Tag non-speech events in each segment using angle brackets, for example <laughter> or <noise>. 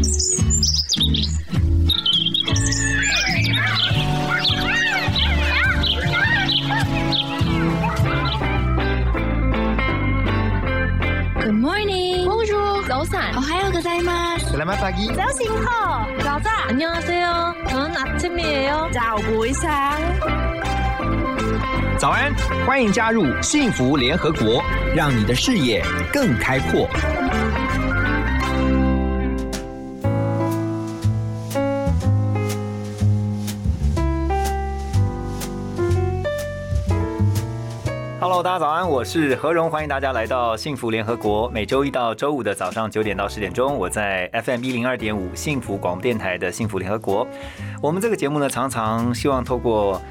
Good morning. Bonjour. 早安。 오하요 고자이마스. Selamat pagi. 早醒好。早安。 안녕하세요. 저는 아침이에요.早不一상早安，欢迎加入幸福联合国，让你的视野更开阔。 我是何荣，欢迎大家来到幸福联合国。每周一到周五的早上九点到十点钟，我在 FM 一零二点五幸福广播电台的幸福联合国。我们这个节目呢，常常希望透过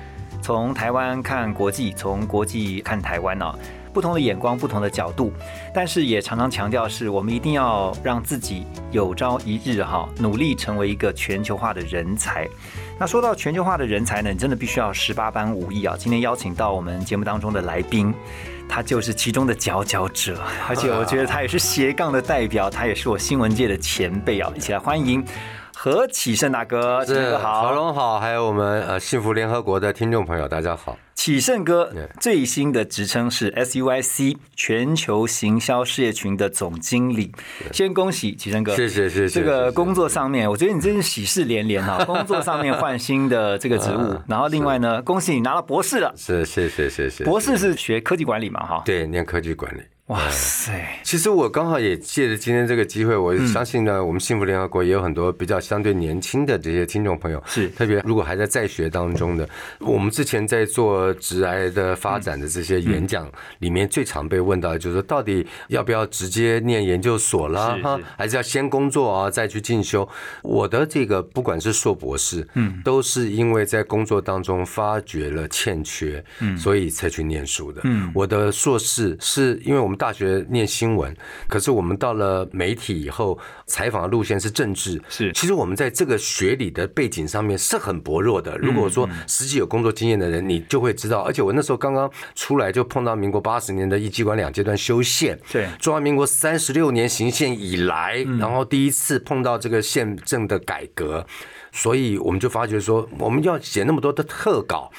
从台湾看国际，从国际看台湾啊，不同的眼光，不同的角度，但是也常常强调是我们一定要让自己有朝一日哈，努力成为一个全球化的人才。那说到全球化的人才呢，你真的必须要十八般武艺啊！今天邀请到我们节目当中的来宾，他就是其中的佼佼者，而且我觉得他也是斜杠的代表，他也是我新闻界的前辈啊！一起来欢迎何启胜大哥，启胜哥好，曹龙好，还有我们呃幸福联合国的听众朋友，大家好。启胜哥最新的职称是 SUIC 全球行销事业群的总经理，先恭喜启胜哥，谢谢谢谢这个工作上面，我觉得你真是喜事连连哈，<laughs> 工作上面换新的这个职务，然后另外呢，恭喜你拿到博士了，是谢谢谢谢。博士是学科技管理嘛哈，对，念科技管理。哇塞，其实我刚好也借着今天这个机会，我相信呢，我们幸福联合国也有很多比较相对年轻的这些听众朋友，是。特别如果还在在学当中的，我们之前在做直癌的发展的这些演讲里面，最常被问到的就是说，到底要不要直接念研究所啦是，哈，还是要先工作啊，再去进修？我的这个不管是硕博士，嗯，都是因为在工作当中发觉了欠缺，嗯，所以才去念书的。嗯，我的硕士是因为我们大学念新闻，可是我们到了媒体以后，采访的路线是政治，是其实我们在这个学理的背景上面是很薄弱的。如果说实际有工作经验的人，你就会知道。而且我那时候刚刚出来，就碰到民国八十年的一机关两阶段修宪，对中华民国三十六年行宪以来，然后第一次碰到这个宪政的改革，所以我们就发觉说，我们要写那么多的特稿。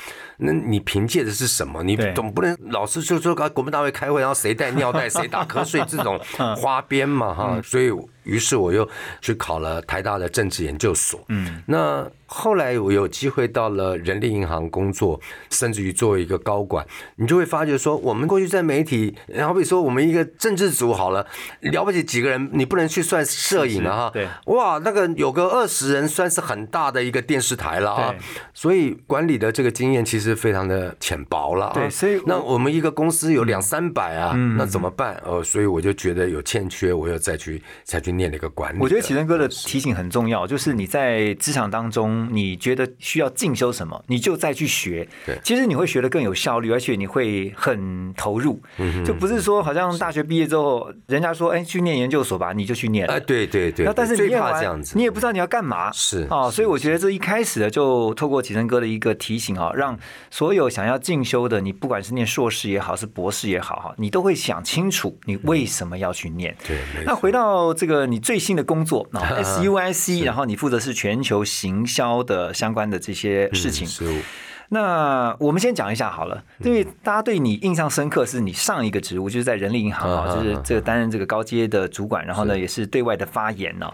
那你凭借的是什么？你总不能老是就说啊，国民大会开会，然后谁带尿袋，谁打瞌睡这种 <laughs> 花边嘛哈。所以，于是我又去考了台大的政治研究所。嗯，那后来我有机会到了人力银行工作，甚至于作为一个高管，你就会发觉说，我们过去在媒体，好比说我们一个政治组好了，了不起几个人，你不能去算摄影了哈。对哇，那个有个二十人，算是很大的一个电视台了啊对。所以管理的这个经验其实非常的浅薄了啊。对所以我那我们一个公司有两三百啊，那怎么办？呃，所以我就觉得有欠缺，我又再去再去念了一个管理。我觉得启正哥的提醒很重要，就是你在职场当中，你觉得需要进修什么，你就再去学。对其实你会学的更有效率，而且你会很投入。嗯就不是说好像大学毕业之后，人家说哎去念研究所吧，你就去念了。哎，对对对，那但是你最念完怕这样子，你也不知道你要干嘛，是哦，所以我觉得这一开始的就透过启正哥的一个提醒啊，让所有想要进修的，你不管是念硕士也好，是博士也好哈，你都会想清楚你为什么要去念。对，那回到这个你最新的工作啊，<laughs> SUIC，然后你负责是全球行销的相关的这些事情。是那我们先讲一下好了，因为大家对你印象深刻是你上一个职务就是在人力银行啊，嗯就是这个担任这个高阶的主管，然后呢也是对外的发言呢。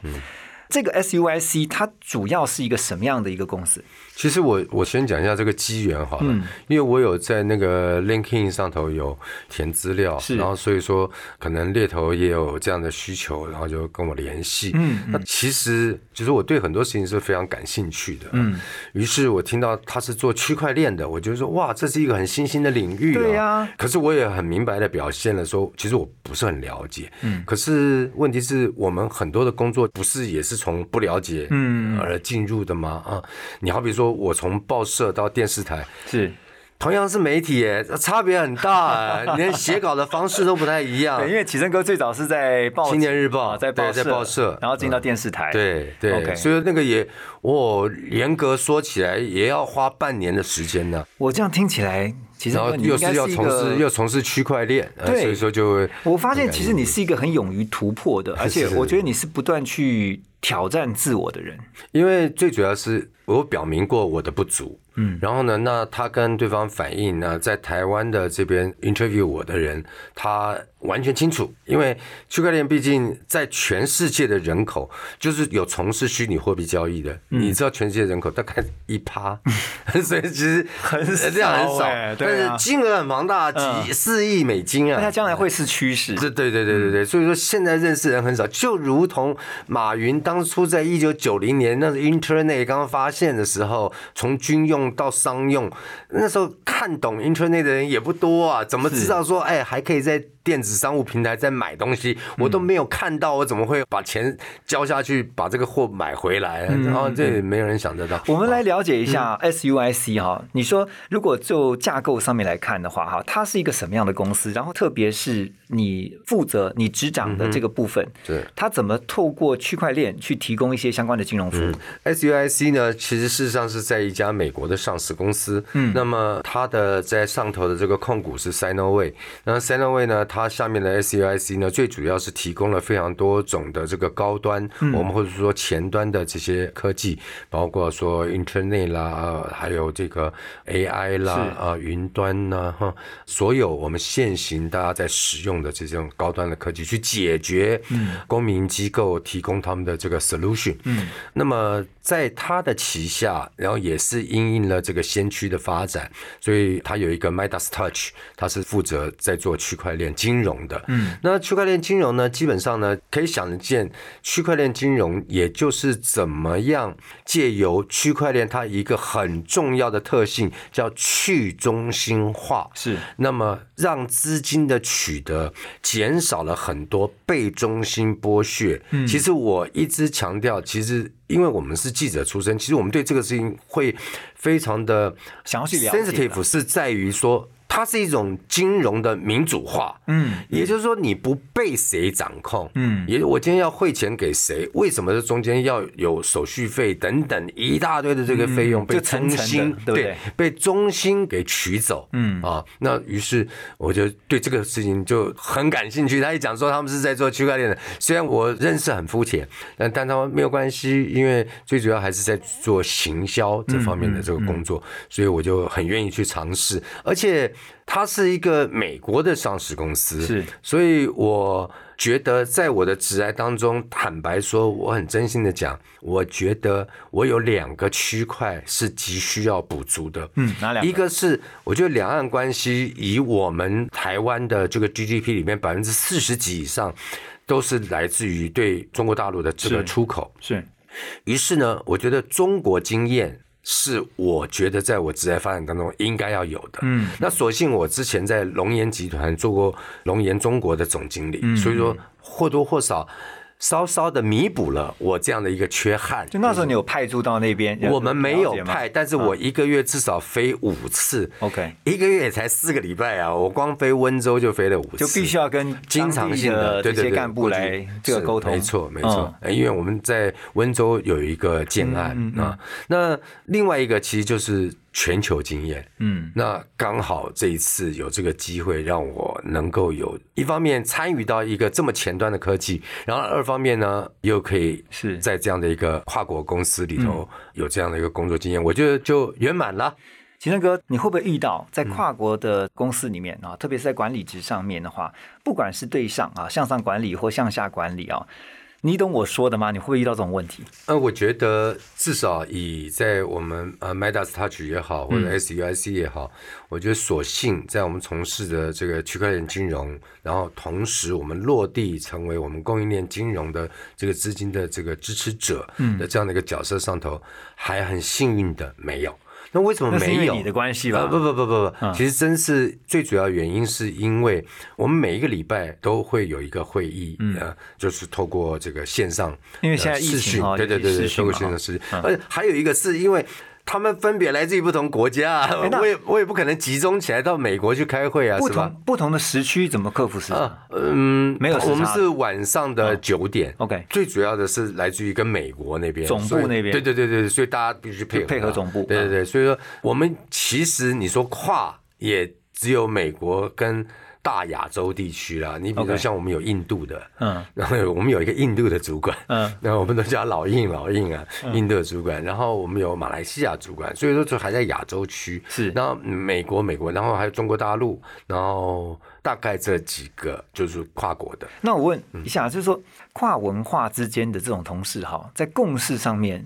这个 SUIC 它主要是一个什么样的一个公司？其实我我先讲一下这个机缘好了，嗯因为我有在那个 LinkedIn 上头有填资料，是然后所以说可能猎头也有这样的需求，然后就跟我联系。嗯那其实就是我对很多事情是非常感兴趣的，嗯，于是我听到他是做区块链的，我就说哇，这是一个很新兴的领域、啊。对呀可是我也很明白的表现了说，其实我不是很了解。嗯，可是问题是我们很多的工作不是也是从不了解嗯而进入的吗？啊，你好比说我从报社到电视台，是。同样是媒体耶，差别很大哎，<laughs> 连写稿的方式都不太一样。对，。因为启正哥最早是在报青年日报啊在报对在报社。然后进到电视台，对对 OK 所以那个也，我，严格说起来也要花半年的时间呢。我这样听起来，其实然后又是要从事又从事区块链，呃对。所以说就会我发现其实你是一个很勇于突破的，<laughs> 而且我觉得你是不断去挑战自我的人？因为最主要是我表明过我的不足，嗯，然后呢，那他跟对方反映呢，在台湾的这边 interview 我的人，他完全清楚，因为区块链毕竟在全世界的人口，就是有从事虚拟货币交易的，你知道全世界人口大概一趴，所以其实很这样很少，<laughs> 但啊是金额很庞大，几四亿美金啊。那他，将来会是趋势。这对对对对对，所以说现在认识人很少，就如同马云当初在一九九零年那个 Internet 刚刚发现的时候，从军用到商用，那时候看懂 Internet 的人也不多啊，怎么知道说哎还可以在电子商务平台在买东西？我都没有看到，我怎么会把钱交下去把这个货买回来？然后这也没有人想得到。我们来了解一下 SUIC 哈，你说如果就架构上面来看的话哈，它是一个什么样的公司？然后特别是你负责你执掌的这个部分，对它怎么透过区块链去提供一些相关的金融服务？SUIC 呢，其实事实上是在一家美国的上市公司。嗯，那么它的在上头的这个控股是 Sinoway，那 Sinoway 呢，它下面的 SUIC 呢，最主要是提供了非常多种的这个高端，我们或者说前端的这些科技，包括说 Internet 啦，呃还有这个 AI 啦，啊，云端呐，哈，所有我们现行大家在使用的这种高端的科技，去解决公民机构提供他们的这个 solution。嗯，那么在它的旗下，然后也是因应了这个先驱的发展，所以它有一个 Midas Touch，它是负责在做区块链金融的。嗯，那区块链金融呢，基本上呢，可以想得见，区块链金融也就是怎么样借由区块链它一个很重要的特性叫去中心化。是那么让资金的取得减少了很多被中心剥削。嗯其实我一直强调，其实因为我们是记者出身，其实我们对这个事情会非常的想要去了解 sensitive，是在于说。它是一种金融的民主化，嗯，也就是说你不被谁掌控，嗯，也我今天要汇钱给谁，为什么这中间要有手续费等等一大堆的这个费用被中心对被中心给取走，嗯。啊，那于是我就对这个事情就很感兴趣。他一讲说他们是在做区块链的，虽然我认识很肤浅，但但他们没有关系，因为最主要还是在做行销这方面的这个工作，所以我就很愿意去尝试，而且它是一个美国的上市公司，是所以我觉得在我的职涯当中，坦白说，我很真心的讲，我觉得我有两个区块是急需要补足的。嗯哪两个一个是我觉得两岸关系以我们台湾的这个 GDP 里面百分之四十几以上，都是来自于对中国大陆的这个出口。是于是呢，我觉得中国经验是我觉得在我职业发展当中应该要有的。嗯，那所幸我之前在龙岩集团做过龙岩中国的总经理，所以说或多或少。稍稍的弥补了我这样的一个缺憾。就那时候你有派驻到那边？我们没有派，但是我一个月至少飞五次。OK 一个月也才四个礼拜啊，我光飞温州就飞了五次，就必须要跟经常性的对对对这些干部来这个沟通。没错没错因为我们在温州有一个建案啊，那另外一个其实就是全球经验，嗯，那刚好这一次有这个机会让我能够有一方面参与到一个这么前端的科技，然后二方面呢又可以是。嗯在这样的一个跨国公司里头有这样的一个工作经验，我觉得就圆满了。秦生哥，你会不会遇到嗯在跨国的公司里面啊，特别是在管理职上面的话，不管是对上啊向上管理或向下管理啊，你懂我说的吗？你会不会遇到这种问题？呃，我觉得至少以在我们呃 Medas Touch 也好，或嗯者 SUIC 也好，我觉得所幸在我们从事的这个区块链金融，然后同时我们落地成为我们供应链金融的这个资金的这个支持者嗯的这样的一个角色上头，还很幸运的没有。那为什么没有？你的关系吧？呃，不不不不不，嗯其实真是最主要原因是因为我们每一个礼拜都会有一个会议，呃，就是透过这个线上，嗯因为现在疫情对对对对，透过线上视讯，嗯而且还有一个是因为。他们分别来自于不同国家我也我也不可能集中起来到美国去开会啊，不是吧同？不同的时区怎么克服时差？啊，嗯，没有我们是晚上的九点。OK 最主要的是来自于跟美国那边总部那边对对对对，所以大家必须配合配合啊总部对对对，所以说我们其实你说跨也只有美国跟。大亚洲地区啦。你比如说像我们有印度的，嗯然后我们有一个印度的主管，嗯然后我们都叫老印老印啊，印度的主管。然后我们有马来西亚主管，所以说就还在亚洲区。是然后美国美国，然后还有中国大陆，然后大概这几个就是跨国的。那我问嗯一下，就是说跨文化之间的这种同事哈，在共事上面，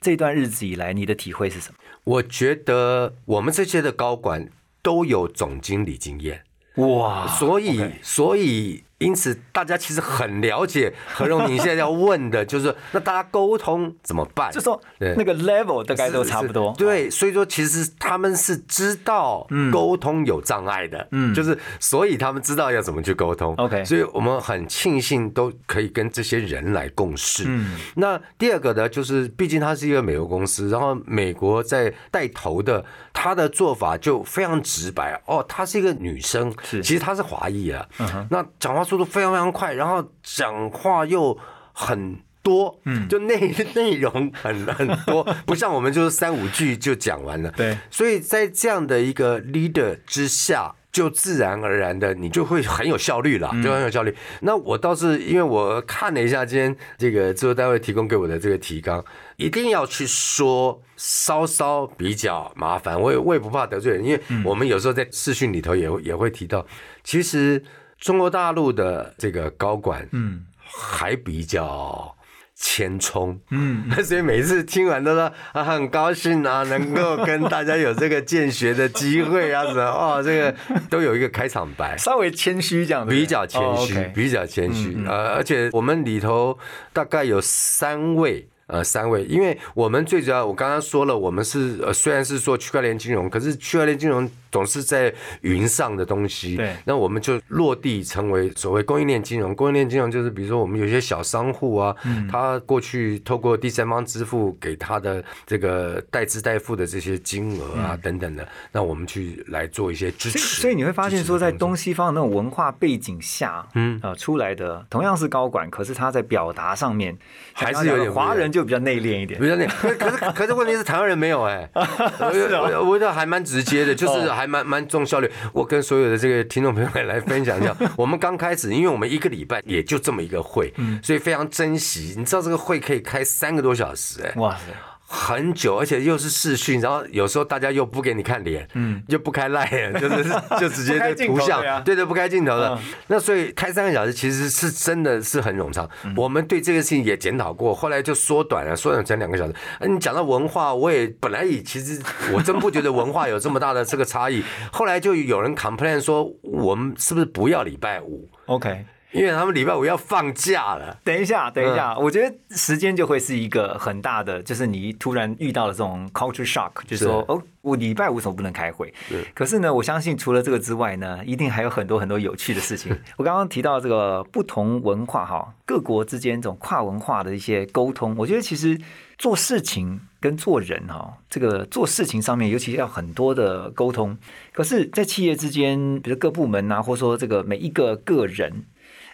这段日子以来，你的体会是什么？我觉得我们这些的高管都有总经理经验。哇所以所以因此大家其实很了解何荣，你现在要问的就是 <laughs> 那大家沟通怎么办？就说对那个 level 大概都差不多。对，所以说其实他们是知道沟通有障碍的，嗯，就是所以他们知道要怎么去沟通。OK 所以我们很庆幸都可以跟这些人来共事。嗯，那第二个呢，就是毕竟它是一个美国公司，然后美国在带头的，他的做法就非常直白。哦，她是一个女生，是其实她是华裔啊，嗯那讲话速度非常非常快，然后讲话又很。多，嗯，就内 <laughs> 内容很很多，不像我们就是三五句就讲完了。对所以在这样的一个 leader 之下，就自然而然的你就会很有效率了，就很有效率。那我倒是因为我看了一下今天这个制作单位提供给我的这个提纲，一定要去说稍稍比较麻烦，我也我也不怕得罪人，因为我们有时候在视讯里头也会也会提到，其实中国大陆的这个高管，嗯，还比较。谦冲，嗯，<laughs> 所以每次听完都说啊，很高兴啊，能够跟大家有这个见学的机会啊，什么哦，这个都有一个开场白，稍微谦虚这样，比较谦虚，比较谦虚。呃，而且我们里头大概有三位。呃，三位，因为我们最主要，我刚刚说了，我们是呃，虽然是做区块链金融，可是区块链金融总是在云上的东西，对。那我们就落地成为所谓供应链金融。供应链金融就是，比如说我们有些小商户啊，嗯。他过去透过第三方支付给他的这个代支代付的这些金额啊、等等的，那我们去来做一些支所以，持。所以你会发现说，在东西方的那种文化背景下，嗯，呃，出来的同样是高管，可是他在表达上面还是有点华人就比较内敛一点比。较内，<laughs> 可可是可是问题是台湾人没有哎、<laughs> 我我我觉得还蛮直接的，就是还蛮蛮重效率。我跟所有的这个听众朋友们来分享一下，我们刚开始，因为我们一个礼拜也就这么一个会，所以非常珍惜。你知道这个会可以开三个多小时哎、哇塞，很久，而且又是视讯，然后有时候大家又不给你看脸，嗯，就不开赖了，<laughs> 就是就直接就图像对啊，对对，不开镜头的嗯。那所以开三个小时其实是真的是很冗长。我们对这个事情也检讨过，后来就缩短了，缩短成两个小时。呃你讲到文化，我也本来也其实我真不觉得文化有这么大的这个差异。后来就有人 complain 说，我们是不是不要礼拜五？OK，因为他们礼拜五要放假了。等一下，等一嗯下，我觉得时间就会是一个很大的，就是你突然遇到了这种 culture shock，就是说，哦，我礼拜五为什么不能开会？可是呢，我相信除了这个之外呢，一定还有很多很多有趣的事情。<laughs> 我刚刚提到这个不同文化哈，各国之间这种跨文化的一些沟通，我觉得其实做事情跟做人哈，这个做事情上面尤其要很多的沟通。可是，在企业之间，比如各部门啊，或者说这个每一个个人。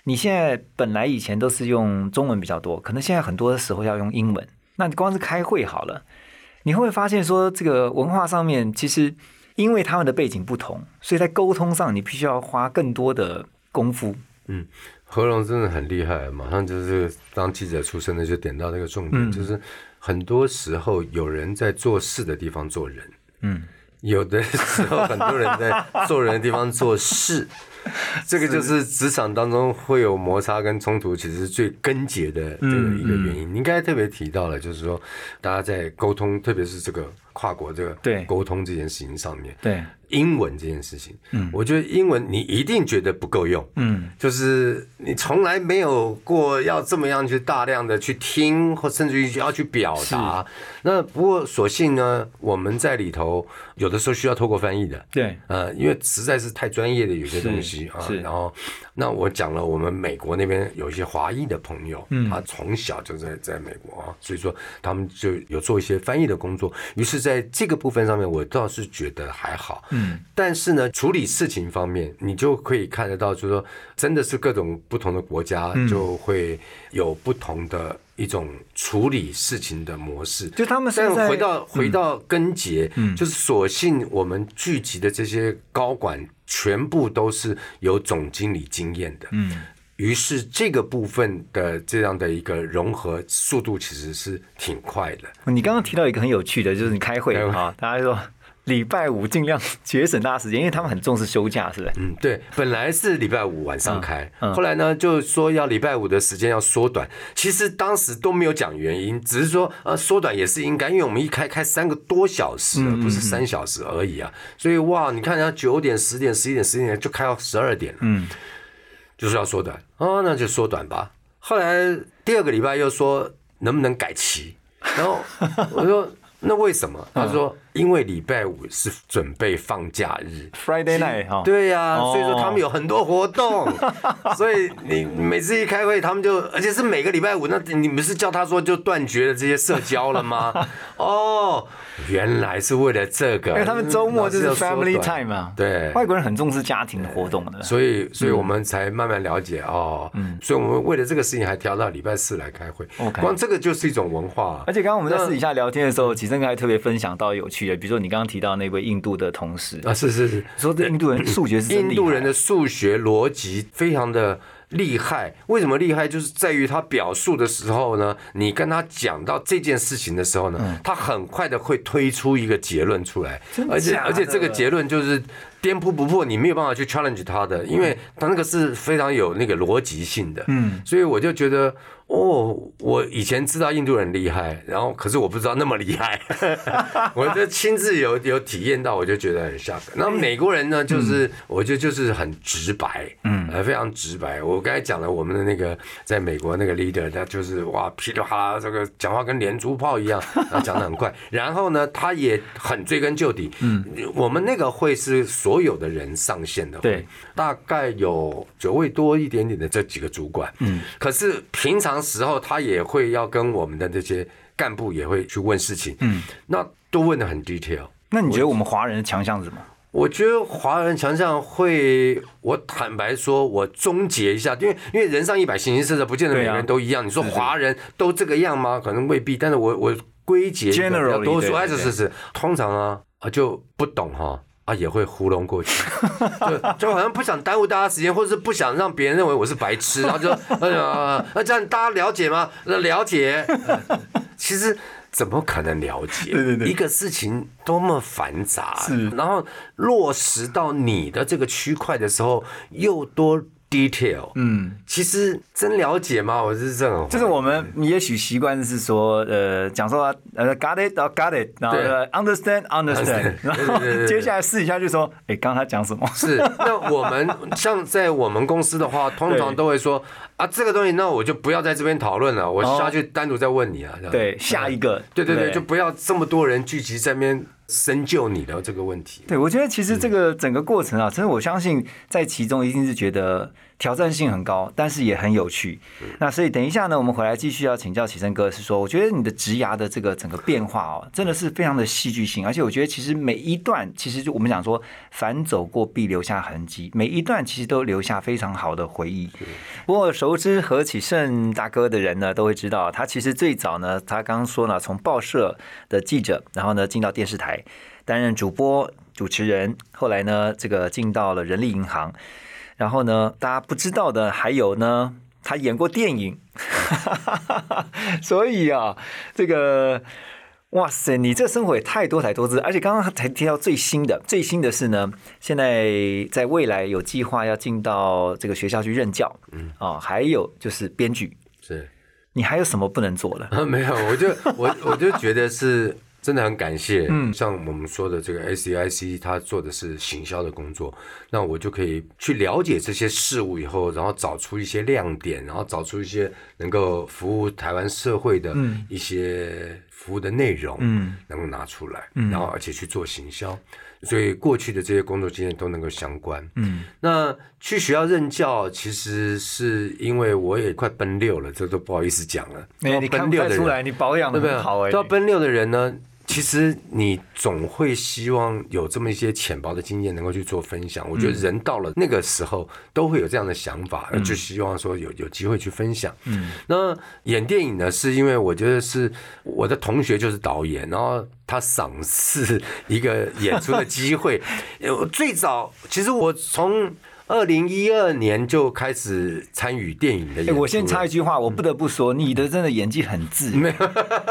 你现在本来以前都是用中文比较多，可能现在很多的时候要用英文。那你光是开会好了，你会不会发现说这个文化上面其实因为他们的背景不同，所以在沟通上你必须要花更多的功夫。嗯何龙真的很厉害，马上就是当记者出身的就点到那个重点，就是很多时候有人在做事的地方做人，嗯，有的时候很多人在做人的地方做事，<laughs> 这个就是职场当中会有摩擦跟冲突，其实是最根结的这个一个原因。你应该特别提到了，就是说大家在沟通，特别是这个跨国这个对。沟通这件事情上面，对，英文这件事情，嗯，我觉得英文你一定觉得不够用，嗯，就是你从来没有过要这么样去大量的去听，或甚至于要去表达。那不过所幸呢，我们在里头有的时候需要透过翻译的，对，呃，因为实在是太专业的有些东西啊。然后，那我讲了，我们美国那边有一些华裔的朋友，嗯。他从小就在在美国啊，所以说他们就有做一些翻译的工作。于是，在这个部分上面，我倒是觉得还好。嗯，但是呢，处理事情方面，你就可以看得到，就是说，真的是各种不同的国家嗯就会有不同的一种处理事情的模式。就他们是但在回到回到根结，嗯就是所幸我们聚集的这些高管全部都是有总经理经验的。嗯，于是这个部分的这样的一个融合速度其实是挺快的。你刚刚提到一个很有趣的，就是你开会开会啊，大家说礼拜五尽量节省大家时间，因为他们很重视休假，是不是？嗯，对，本来是礼拜五晚上开，嗯嗯后来呢就说要礼拜五的时间要缩短。其实当时都没有讲原因，只是说呃缩短也是应该，因为我们一开开三个多小时不是三小时而已啊。所以哇，你看人家九点、十点、十一点、十一点就开到十二点了，嗯，就是要缩短啊，那就缩短吧。后来第二个礼拜又说能不能改期，然后我说 <laughs> 那为什么？他说因为礼拜五是准备放假日。Friday night 哈，对呀、哦所以说他们有很多活动，<laughs> 所以你每次一开会，他们就而且是每个礼拜五，那你不是叫他说就断绝了这些社交了吗？<laughs> 哦，原来是为了这个，因为他们周末就是 family time 啊，对外国人很重视家庭的活动的，所以，所以我们才慢慢了解哦。嗯，所以我们为了这个事情还调到礼拜四来开会。OK 光这个就是一种文化。而且刚刚我们在私底下聊天的时候，启正哥还特别分享到有趣的，比如说你刚刚提到那位印度的同事，啊，是是是，说这印度人数学是印度人的数学逻辑非常的厉害。为什么厉害？就是在于他表述的时候呢，你跟他讲到这件事情的时候呢，他很快的会推出一个结论出来，而且而且这个结论就是。颠扑不破，你没有办法去 challenge 他的，因为他那个是非常有那个逻辑性的，嗯，所以我就觉得，哦，我以前知道印度人厉害，然后可是我不知道那么厉害，<laughs> 我就亲自有有体验到，我就觉得很 shock。那美国人呢，就是、我觉得就是很直白，嗯，呃，非常直白。我刚才讲了我们的那个在美国那个 leader，他就是哇噼里啪啦，这个讲话跟连珠炮一样，<laughs> 他讲的很快。然后呢，他也很追根究底。嗯，我们那个会是所有的人上线的会，对大概有九位多一点点的这几个主管。嗯，可是平常时候他也会要跟我们的这些干部也会去问事情。嗯，那都问的很 detail。那你觉得我们华人的强项是什么？我觉得华人强项会，我坦白说，我终结一下，因为因为人上一百，形形色色，不见得每个人都一样。你说华人都这个样吗？可能未必，但是我我归结多说，哎，是是是，通常啊啊就不懂哈。啊，也会糊弄过去，<laughs> 就就好像不想耽误大家时间，或者是不想让别人认为我是白痴，然后就哎呀，那这样大家了解吗？那了解，呃 <laughs> 其实怎么可能了解？对对对一个事情多么繁杂，是然后落实到你的这个区块的时候又多 detail，嗯，其实真了解吗？我是这种，就是我们也许习惯是说，呃，讲说呃，got it，然后 got it，然后 understand，Understand，<laughs> 然后接下来试一下就说，哎，刚刚他讲什么？<laughs> 是，那我们像在我们公司的话，通常都会说 <laughs> 啊，这个东西那我就不要在这边讨论了，我哦下去单独再问你啊。对，下一个，对对对，就不要这么多人聚集在那边深究你的这个问题。对，我觉得其实这个整个过程啊，真的我相信在其中一定是觉得挑战性很高，但是也很有趣。那所以等一下呢，我们回来继续要请教启生哥，是说我觉得你的职涯的这个整个变化哦，真的是非常的戏剧性，而且我觉得其实每一段其实就我们讲说凡走过必留下痕迹，每一段其实都留下非常好的回忆。不过熟知何启胜大哥的人呢，都会知道他其实最早呢，他刚刚说呢，从报社的记者，然后呢进到电视台。担任主播、主持人，后来呢，这个进到了人力银行，然后呢，大家不知道的还有呢，他演过电影，<laughs> 所以啊，这个。哇塞，你这生活也太多才多姿，而且刚刚才提到最新的，最新的是呢，现在在未来有计划要进到这个学校去任教，嗯，哦，还有就是编剧，是。你还有什么不能做了？啊，没有，我就我我就觉得是真的很感谢，嗯，像我们说的这个 S E I C，他做的是行销的工作，那我就可以去了解这些事物以后，然后找出一些亮点，然后找出一些能够服务台湾社会的一些服务的内容，嗯，能够拿出来，嗯。然后而且去做行销，所以过去的这些工作经验都能够相关，嗯，那去学校任教，其实是因为我也快奔六了，这都不好意思讲了，哎，你看不出来，你保养的对不对？很好哎、到奔六的人呢，其实你总会希望有这么一些浅薄的经验能够去做分享。我觉得人到了那个时候都会有这样的想法，就希望说有有机会去分享。嗯，那演电影呢，是因为我觉得是我的同学就是导演，然后他赏识一个演出的机会。<laughs> 我最早其实我从。二零一二年就开始参与电影的演出。我先插一句话，我不得不说，你的真的演技很自然。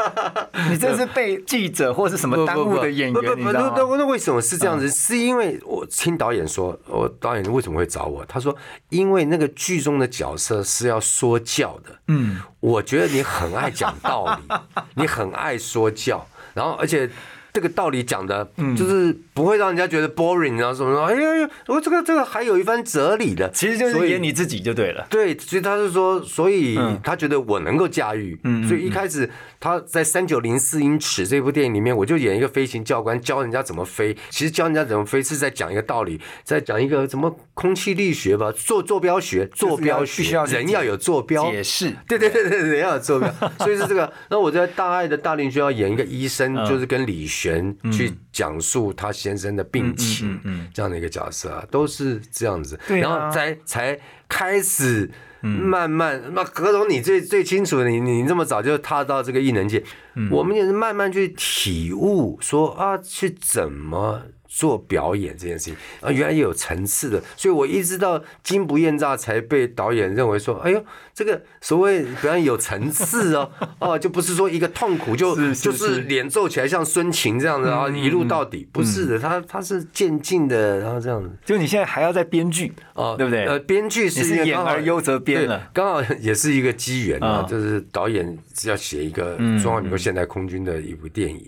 <laughs> 你这是被记者或是什么耽误的演员，你知道吗？那为什么是这样子？是因为我听导演说，我导演为什么会找我？他说，因为那个剧中的角色是要说教的。嗯，我觉得你很爱讲道理，<laughs> 你很爱说教，然后而且。这个道理讲的，就是不会让人家觉得 boring，然后什么说，哎呀，我这个这个还有一番哲理的，其实就是演你自己就对了。对，所以他是说，所以他觉得我能够驾驭，嗯所以一开始他在三九零四英尺这部电影里面，我就演一个飞行教官，教人家怎么飞。其实教人家怎么飞是在讲一个道理，在讲一个什么空气力学吧，坐坐标学，坐标学，人要有坐标解释。对对对对，<laughs> 人要有坐标，所以是这个。那我在大爱的大林学校演一个医生，就是跟理学。去讲述他先生的病情，这样的一个角色啊，都是这样子，然后才才开始慢慢。那何总，你最最清楚，你你这么早就踏到这个异能界，我们也是慢慢去体悟，说啊，去怎么。做表演这件事情。啊，原来有层次的，所以我一直到《金不厌诈》才被导演认为说，哎呦，这个所谓表演有层次哦，<laughs> 哦，就不是说一个痛苦就就是脸皱起来像孙晴这样子啊，一路到底，不是的，他他是渐进的，然后这样子。就你现在还要在编剧哦，对不对？呃，编剧是演而优则编了，刚好也是一个机缘啊，就是导演要写一个中华民国现代空军的一部电影。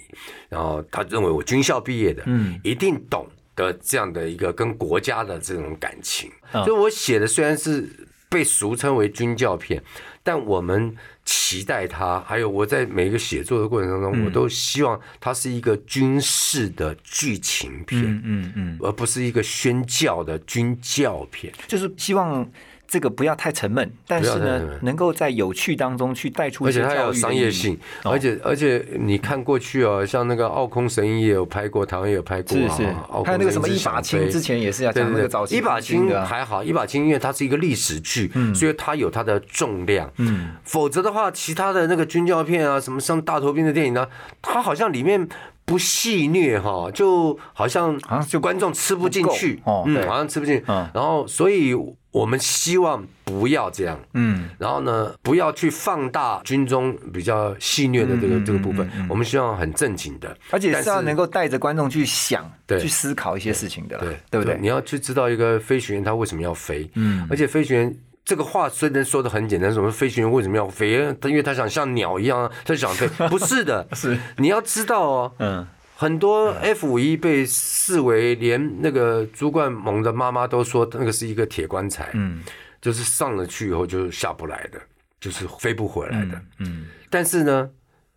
然后他认为我军校毕业的，嗯，一定懂得这样的一个跟国家的这种感情。所以我写的虽然是被俗称为军教片，但我们期待它。还有我在每一个写作的过程当中，我都希望它是一个军事的剧情片，嗯嗯，而不是一个宣教的军教片，就是希望。这个不要太沉闷，但是呢，能够在有趣当中去带出，而且它有商业性，而且而且你看过去哦，像那个《奥空神医》也有拍过，台湾也有拍过，是是，还有那个什么《一把青》之前也是要讲那个早期一把青》还好，《一把青》因为它是一个历史剧，所以它有它的重量，嗯，否则的话，其他的那个军教片啊，什么像大头兵的电影呢，它好像里面。不戏虐哈，就好像就观众吃不进去，嗯，好像吃不进。然后，所以我们希望不要这样，嗯，然后呢，不要去放大军中比较戏虐的这个这个部分。我们希望很正经的，而且是要能够带着观众去想，去思考一些事情的，对对不对？你要去知道一个飞行员他为什么要飞，嗯，而且飞行员。这个话虽然说的很简单，什么飞行员为什么要飞？他因为他想像鸟一样，他想飞。<laughs> 不是的，是你要知道哦，嗯，很多 F 五一被视为连那个朱冠蒙的妈妈都说那个是一个铁棺材，嗯，就是上了去以后就下不来的，就是飞不回来的，嗯。但是呢，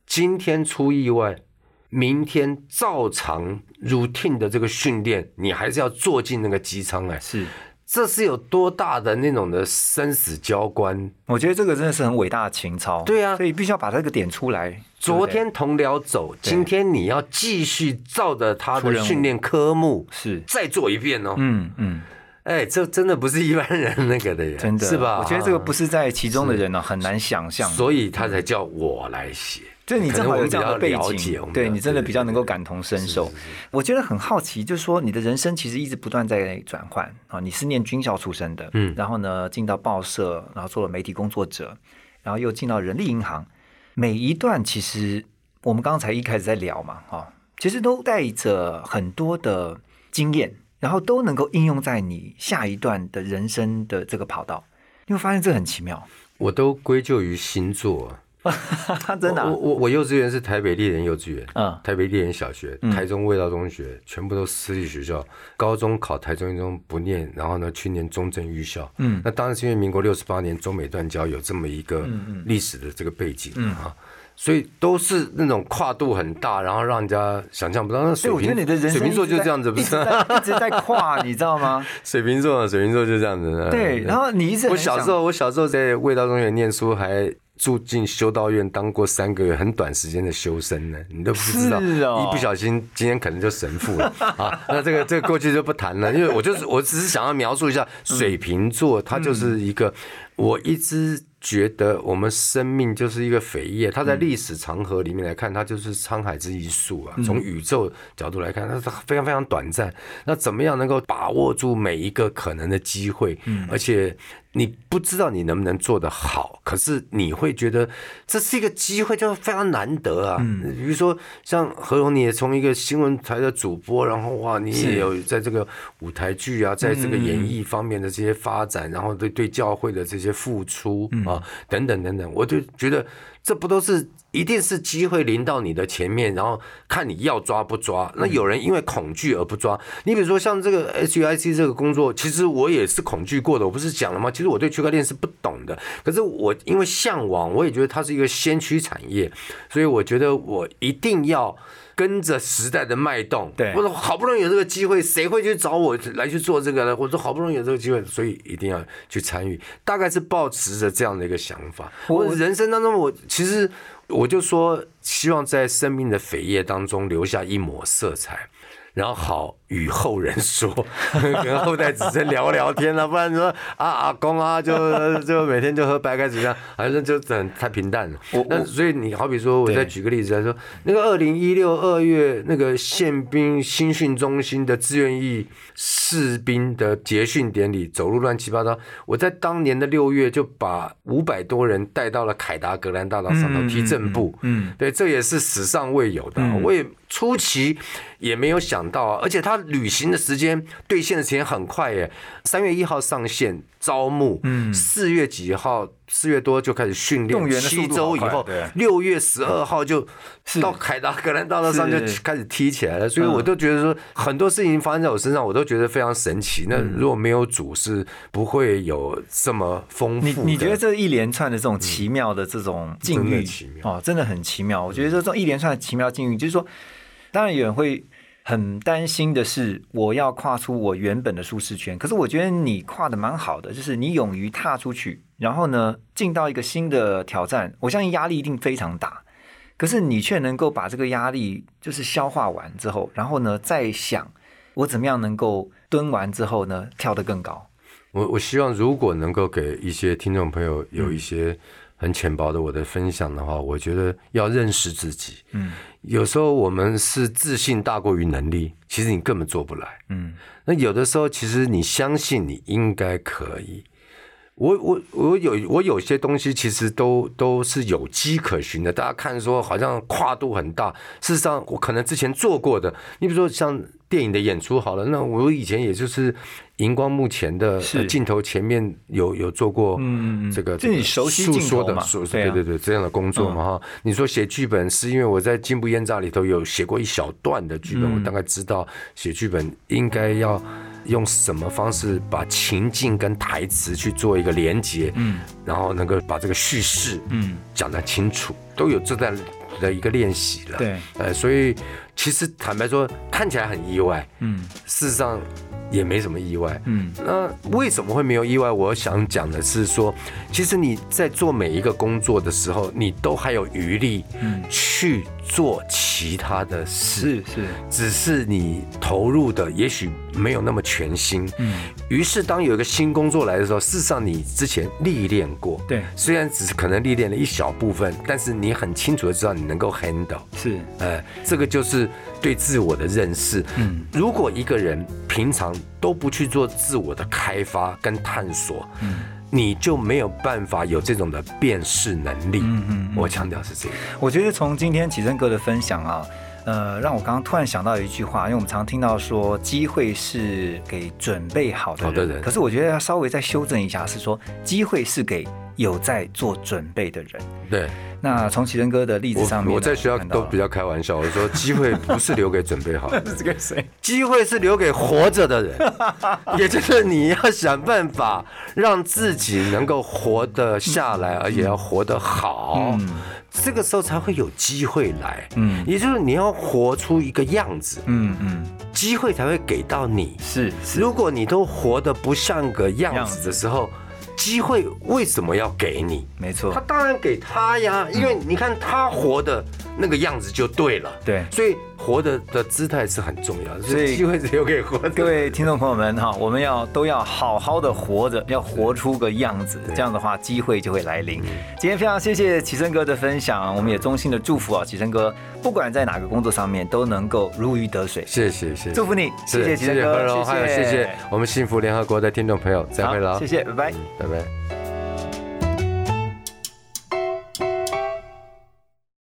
今天出意外，明天照常 routine 的这个训练，你还是要坐进那个机舱来，是。这是有多大的那种的生死交关？我觉得这个真的是很伟大的情操。对啊，所以必须要把这个点出来。昨天同僚走，今天你要继续照着他的训练科目是再做一遍哦。嗯嗯，哎，这真的不是一般人那个的人，真的是吧？我觉得这个不是在其中的人呢，很难想象。所以他才叫我来写。就你正好有这样的背景，对你真的比较能够感同身受。我觉得很好奇，就是说你的人生其实一直不断在转换啊。你是念军校出身的，嗯，然后呢进到报社，然后做了媒体工作者，然后又进到人力银行。每一段其实我们刚才一开始在聊嘛，哈，其实都带着很多的经验，然后都能够应用在你下一段的人生的这个跑道。你会发现这很奇妙。我都归咎于星座。<laughs> 真的，我我我幼稚园是台北丽人幼稚园，嗯，台北丽人小学，台中味道中学，全部都私立学校。高中考台中一中不念，然后呢去年中正预校，嗯，那当然是因为民国六十八年中美断交有这么一个历史的这个背景啊，所以都是那种跨度很大，然后让人家想象不到。那水瓶，水瓶座就这样子，不是一直在跨，<laughs> 你知道吗？水瓶座，水瓶座就这样子。对，然后你一直，我小时候，我小时候在味道中学念书还。住进修道院当过三个月很短时间的修身呢，你都不知道，是哦一不小心今天可能就神父了 <laughs> 啊。那这个这个过去就不谈了，因为我就是我只是想要描述一下水瓶座，它就是一个我一直。觉得我们生命就是一个扉页，它在历史长河里面来看，它就是沧海之一粟啊。从宇宙角度来看，它是非常非常短暂。那怎么样能够把握住每一个可能的机会？而且你不知道你能不能做得好，可是你会觉得这是一个机会，就是非常难得啊。比如说像何荣，你也从一个新闻台的主播，然后哇，你也有在这个舞台剧啊，在这个演艺方面的这些发展，然后对对教会的这些付出啊。等等等等，我就觉得这不都是一定是机会临到你的前面，然后看你要抓不抓。那有人因为恐惧而不抓。你比如说像这个 HUIC 这个工作，其实我也是恐惧过的。我不是讲了吗？其实我对区块链是不懂的，可是我因为向往，我也觉得它是一个先驱产业，所以我觉得我一定要。跟着时代的脉动，对，我说好不容易有这个机会，谁会去找我来去做这个呢？我说好不容易有这个机会，所以一定要去参与，大概是抱持着这样的一个想法。我人生当中，我其实我就说，希望在生命的扉页当中留下一抹色彩。然后好与后人说，<laughs> 跟后代子孙聊聊天了，不然说啊阿公啊，就 <laughs> 就每天就喝白开水这样，反正就很太平淡了。那所以你好比说，我再举个例子来说，那个二零一六二月那个宪兵新训中心的志愿役士兵的结训典礼，走路乱七八糟。我在当年的六月就把五百多人带到了凯达格兰大道上头踢正步，嗯，对，这也是史上未有的。我也初期也没有想。到啊，而且他旅行的时间兑现的时间很快耶，三月一号上线招募，嗯，四月几号，四月多就开始训练，七周以后，六月十二号就到凯达格兰大道上就开始踢起来了，所以我都觉得说很多事情发生在我身上，我都觉得非常神奇。那如果没有主，是不会有这么丰富。你你觉得这一连串的这种奇妙的这种境遇，哦，真的很奇妙。我觉得这种一连串的奇妙境遇，就是说，当然有人会。很担心的是，我要跨出我原本的舒适圈。可是我觉得你跨的蛮好的，就是你勇于踏出去，然后呢，进到一个新的挑战。我相信压力一定非常大，可是你却能够把这个压力就是消化完之后，然后呢，再想我怎么样能够蹲完之后呢，跳得更高。我我希望如果能够给一些听众朋友有一些。很浅薄的我的分享的话，我觉得要认识自己。嗯，有时候我们是自信大过于能力，其实你根本做不来。嗯，那有的时候其实你相信你应该可以。我我我有我有些东西其实都都是有迹可循的。大家看说好像跨度很大，事实上我可能之前做过的。你比如说像。电影的演出好了，那我以前也就是荧光幕前的镜头前面有有做过这个就你熟悉诉说的，对对对，这样的工作嘛哈。你说写剧本是因为我在《进步烟炸》里头有写过一小段的剧本，我大概知道写剧本应该要用什么方式把情境跟台词去做一个连接，嗯，然后能够把这个叙事嗯。讲得清楚，都有这段。的一个练习了，对，呃，所以其实坦白说，看起来很意外，嗯，事实上也没什么意外，嗯，那为什么会没有意外？我想讲的是说，其实你在做每一个工作的时候，你都还有余力，嗯，去做其他的事，是，只是你投入的也许没有那么全心，嗯，于是当有一个新工作来的时候，事实上你之前历练过，对，虽然只是可能历练了一小部分，但是你很清楚的知道你能够 handle，是，呃，这个就是对自我的认识，嗯，如果一个人平常都不去做自我的开发跟探索，嗯，你就没有办法有这种的辨识能力，嗯嗯，我强调是这个，我觉得从今天启正哥的分享啊。呃，让我刚刚突然想到一句话，因为我们常听到说机会是给准备好的人，可是我觉得要稍微再修正一下，是说机会是给有在做准备的人。对，那从启仁哥的例子上面，我在学校都比较开玩笑，我说机会不是留给准备好的，是给谁？机会是留给活着的人，<laughs> 也就是你要想办法让自己能够活得下来，而且要活得好。这个时候才会有机会来，嗯，也就是你要活出一个样子，嗯嗯，机会才会给到你。是，如果你都活得不像个样子的时候，机会为什么要给你？没错他，当然给他呀，因为你看他活的那个样子就对了。对所以活的的姿态是很重要的，所以机会只有给活的。各位听众朋友们哈，我们要都要好好的活着，要活出个样子，这样的话机会就会来临。今天非常谢谢启生哥的分享，我们也衷心的祝福啊，启生哥不管在哪个工作上面都能够如鱼得水。谢谢谢谢，祝福你，谢是谢启生哥，谢谢我们幸福联合国的听众朋友，再会了，好谢谢，拜拜。拜拜。